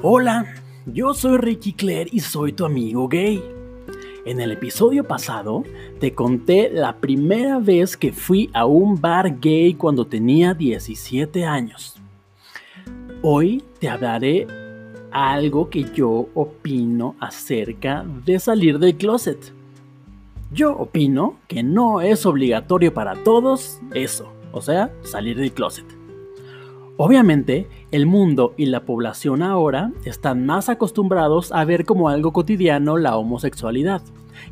Hola, yo soy Ricky Claire y soy tu amigo gay. En el episodio pasado te conté la primera vez que fui a un bar gay cuando tenía 17 años. Hoy te hablaré algo que yo opino acerca de salir del closet. Yo opino que no es obligatorio para todos eso, o sea, salir del closet. Obviamente, el mundo y la población ahora están más acostumbrados a ver como algo cotidiano la homosexualidad.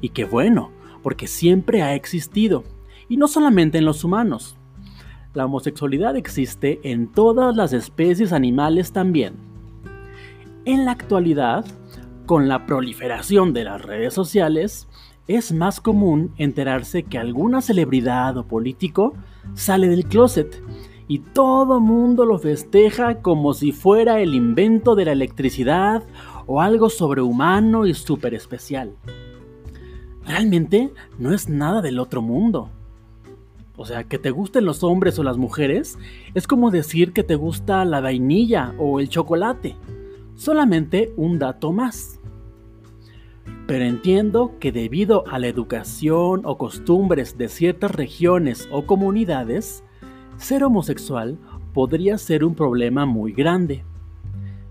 Y qué bueno, porque siempre ha existido. Y no solamente en los humanos. La homosexualidad existe en todas las especies animales también. En la actualidad, con la proliferación de las redes sociales, es más común enterarse que alguna celebridad o político sale del closet y todo mundo lo festeja como si fuera el invento de la electricidad o algo sobrehumano y súper especial. Realmente no es nada del otro mundo. O sea, que te gusten los hombres o las mujeres es como decir que te gusta la vainilla o el chocolate. Solamente un dato más. Pero entiendo que debido a la educación o costumbres de ciertas regiones o comunidades, ser homosexual podría ser un problema muy grande.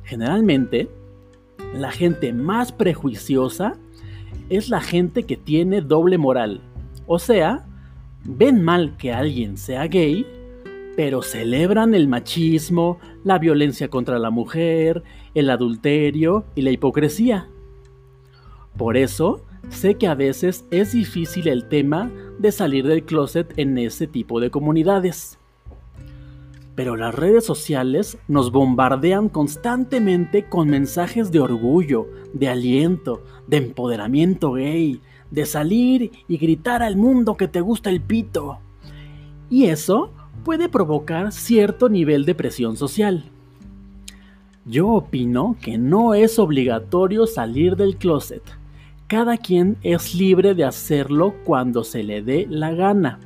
Generalmente, la gente más prejuiciosa es la gente que tiene doble moral. O sea, ven mal que alguien sea gay, pero celebran el machismo, la violencia contra la mujer, el adulterio y la hipocresía. Por eso, sé que a veces es difícil el tema de salir del closet en ese tipo de comunidades. Pero las redes sociales nos bombardean constantemente con mensajes de orgullo, de aliento, de empoderamiento gay, de salir y gritar al mundo que te gusta el pito. Y eso puede provocar cierto nivel de presión social. Yo opino que no es obligatorio salir del closet. Cada quien es libre de hacerlo cuando se le dé la gana.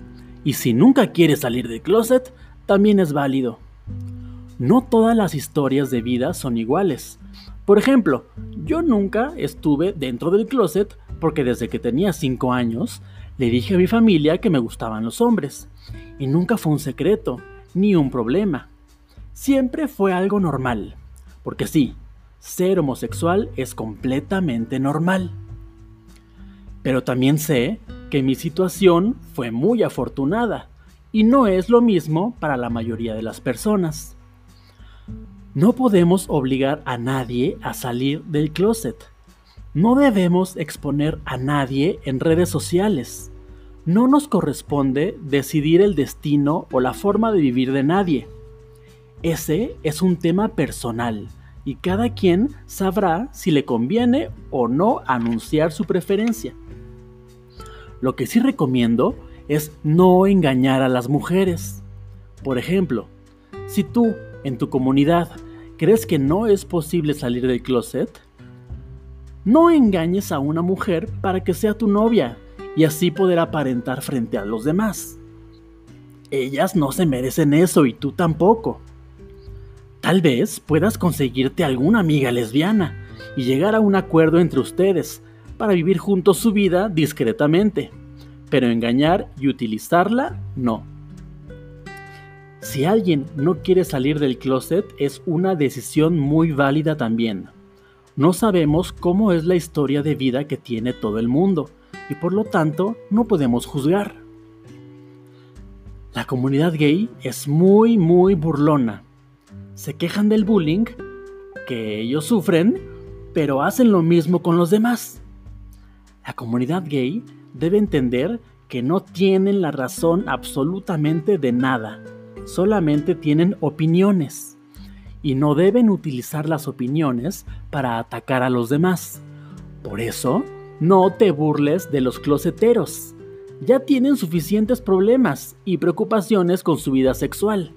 Y si nunca quiere salir del closet, también es válido. No todas las historias de vida son iguales. Por ejemplo, yo nunca estuve dentro del closet porque desde que tenía 5 años le dije a mi familia que me gustaban los hombres. Y nunca fue un secreto, ni un problema. Siempre fue algo normal. Porque sí, ser homosexual es completamente normal. Pero también sé que mi situación fue muy afortunada y no es lo mismo para la mayoría de las personas. No podemos obligar a nadie a salir del closet. No debemos exponer a nadie en redes sociales. No nos corresponde decidir el destino o la forma de vivir de nadie. Ese es un tema personal y cada quien sabrá si le conviene o no anunciar su preferencia. Lo que sí recomiendo es no engañar a las mujeres. Por ejemplo, si tú en tu comunidad crees que no es posible salir del closet, no engañes a una mujer para que sea tu novia y así poder aparentar frente a los demás. Ellas no se merecen eso y tú tampoco. Tal vez puedas conseguirte alguna amiga lesbiana y llegar a un acuerdo entre ustedes para vivir juntos su vida discretamente pero engañar y utilizarla no. Si alguien no quiere salir del closet es una decisión muy válida también. No sabemos cómo es la historia de vida que tiene todo el mundo y por lo tanto no podemos juzgar. La comunidad gay es muy muy burlona. Se quejan del bullying que ellos sufren, pero hacen lo mismo con los demás. La comunidad gay debe entender que no tienen la razón absolutamente de nada, solamente tienen opiniones y no deben utilizar las opiniones para atacar a los demás. Por eso, no te burles de los closeteros. Ya tienen suficientes problemas y preocupaciones con su vida sexual,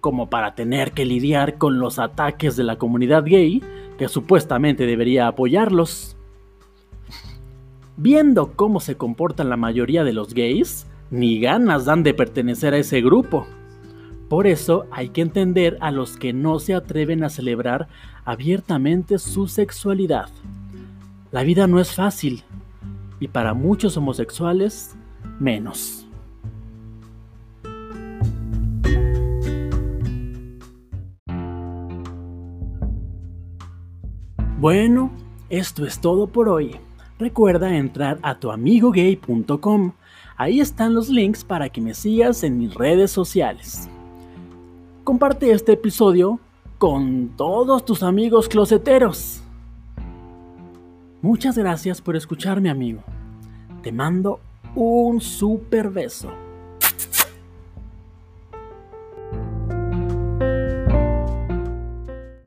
como para tener que lidiar con los ataques de la comunidad gay, que supuestamente debería apoyarlos. Viendo cómo se comportan la mayoría de los gays, ni ganas dan de pertenecer a ese grupo. Por eso hay que entender a los que no se atreven a celebrar abiertamente su sexualidad. La vida no es fácil y para muchos homosexuales menos. Bueno, esto es todo por hoy. Recuerda entrar a tuamigogay.com. Ahí están los links para que me sigas en mis redes sociales. Comparte este episodio con todos tus amigos closeteros. Muchas gracias por escucharme, amigo. Te mando un super beso.